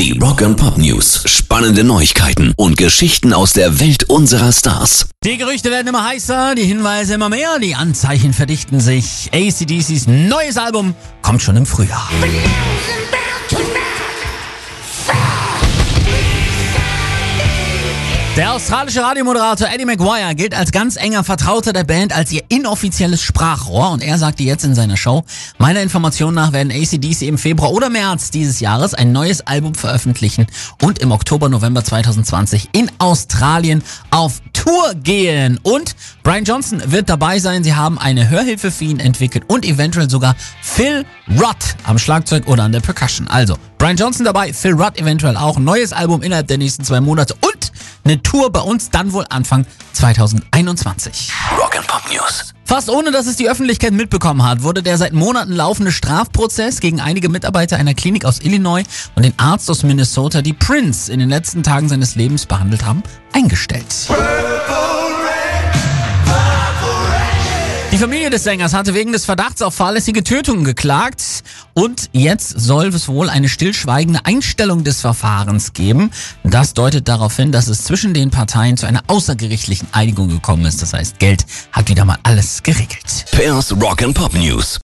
Die Rock and Pop News. Spannende Neuigkeiten und Geschichten aus der Welt unserer Stars. Die Gerüchte werden immer heißer, die Hinweise immer mehr, die Anzeichen verdichten sich. ACDCs neues Album kommt schon im Frühjahr. Der australische Radiomoderator Eddie McGuire gilt als ganz enger Vertrauter der Band als ihr inoffizielles Sprachrohr und er sagte jetzt in seiner Show, meiner Information nach werden ACDC im Februar oder März dieses Jahres ein neues Album veröffentlichen und im Oktober, November 2020 in Australien auf Tour gehen. Und Brian Johnson wird dabei sein. Sie haben eine Hörhilfe für ihn entwickelt und eventuell sogar Phil Rudd am Schlagzeug oder an der Percussion. Also Brian Johnson dabei, Phil Rudd eventuell auch. Neues Album innerhalb der nächsten zwei Monate und eine Tour bei uns dann wohl Anfang 2021. Rock and Pop News. Fast ohne, dass es die Öffentlichkeit mitbekommen hat, wurde der seit Monaten laufende Strafprozess gegen einige Mitarbeiter einer Klinik aus Illinois und den Arzt aus Minnesota, die Prince in den letzten Tagen seines Lebens behandelt haben, eingestellt. Familie des Sängers hatte wegen des Verdachts auf fahrlässige Tötungen geklagt und jetzt soll es wohl eine stillschweigende Einstellung des Verfahrens geben. Das deutet darauf hin, dass es zwischen den Parteien zu einer außergerichtlichen Einigung gekommen ist. Das heißt, Geld hat wieder mal alles geregelt. Pairs Rock and Pop News.